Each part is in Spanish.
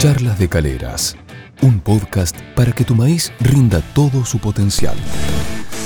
Charlas de Caleras, un podcast para que tu maíz rinda todo su potencial.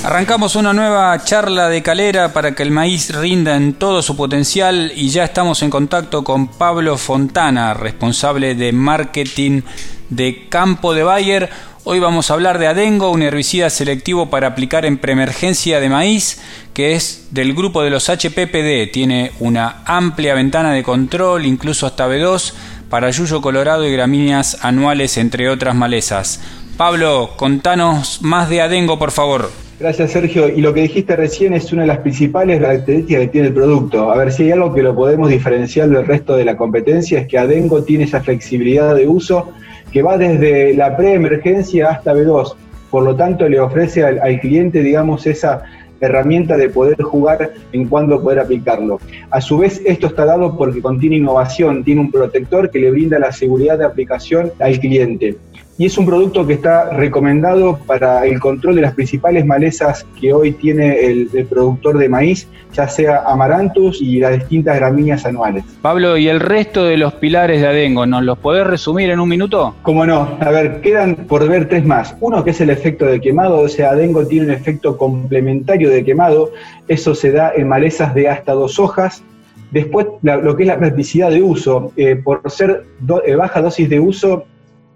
Arrancamos una nueva charla de calera para que el maíz rinda en todo su potencial y ya estamos en contacto con Pablo Fontana, responsable de marketing de Campo de Bayer. Hoy vamos a hablar de Adengo, un herbicida selectivo para aplicar en preemergencia de maíz, que es del grupo de los HPPD. Tiene una amplia ventana de control, incluso hasta B2, para yuyo colorado y gramíneas anuales, entre otras malezas. Pablo, contanos más de Adengo, por favor. Gracias, Sergio. Y lo que dijiste recién es una de las principales características que tiene el producto. A ver, si hay algo que lo podemos diferenciar del resto de la competencia es que Adengo tiene esa flexibilidad de uso que va desde la preemergencia hasta B2. Por lo tanto, le ofrece al, al cliente, digamos, esa herramienta de poder jugar en cuándo poder aplicarlo. A su vez, esto está dado porque contiene innovación, tiene un protector que le brinda la seguridad de aplicación al cliente y es un producto que está recomendado para el control de las principales malezas que hoy tiene el, productor de maíz, ya sea amarantus y las distintas gramíneas anuales. Pablo, ¿y el resto de los pilares de Adengo, nos los podés resumir en un minuto? Cómo no, a ver, quedan por ver tres más. Uno que es el efecto de quemado, o sea, Adengo tiene un efecto complementario de quemado, eso se da en malezas de hasta dos hojas, Después, lo que es la practicidad de uso, eh, por ser eh, baja dosis de uso,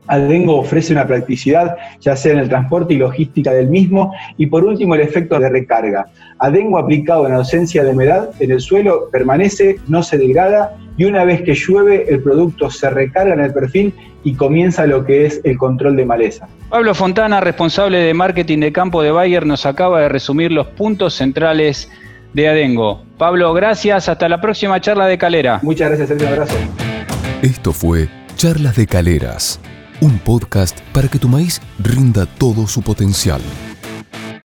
Adengo ofrece una practicidad, ya sea en el transporte y logística del mismo. Y por último, el efecto de recarga. Adengo aplicado en ausencia de humedad en el suelo permanece, no se degrada y una vez que llueve, el producto se recarga en el perfil y comienza lo que es el control de maleza. Pablo Fontana, responsable de marketing de campo de Bayer, nos acaba de resumir los puntos centrales de Adengo. Pablo, gracias. Hasta la próxima charla de Calera. Muchas gracias, Sergio. Un abrazo. Esto fue Charlas de Caleras un podcast para que tu maíz rinda todo su potencial.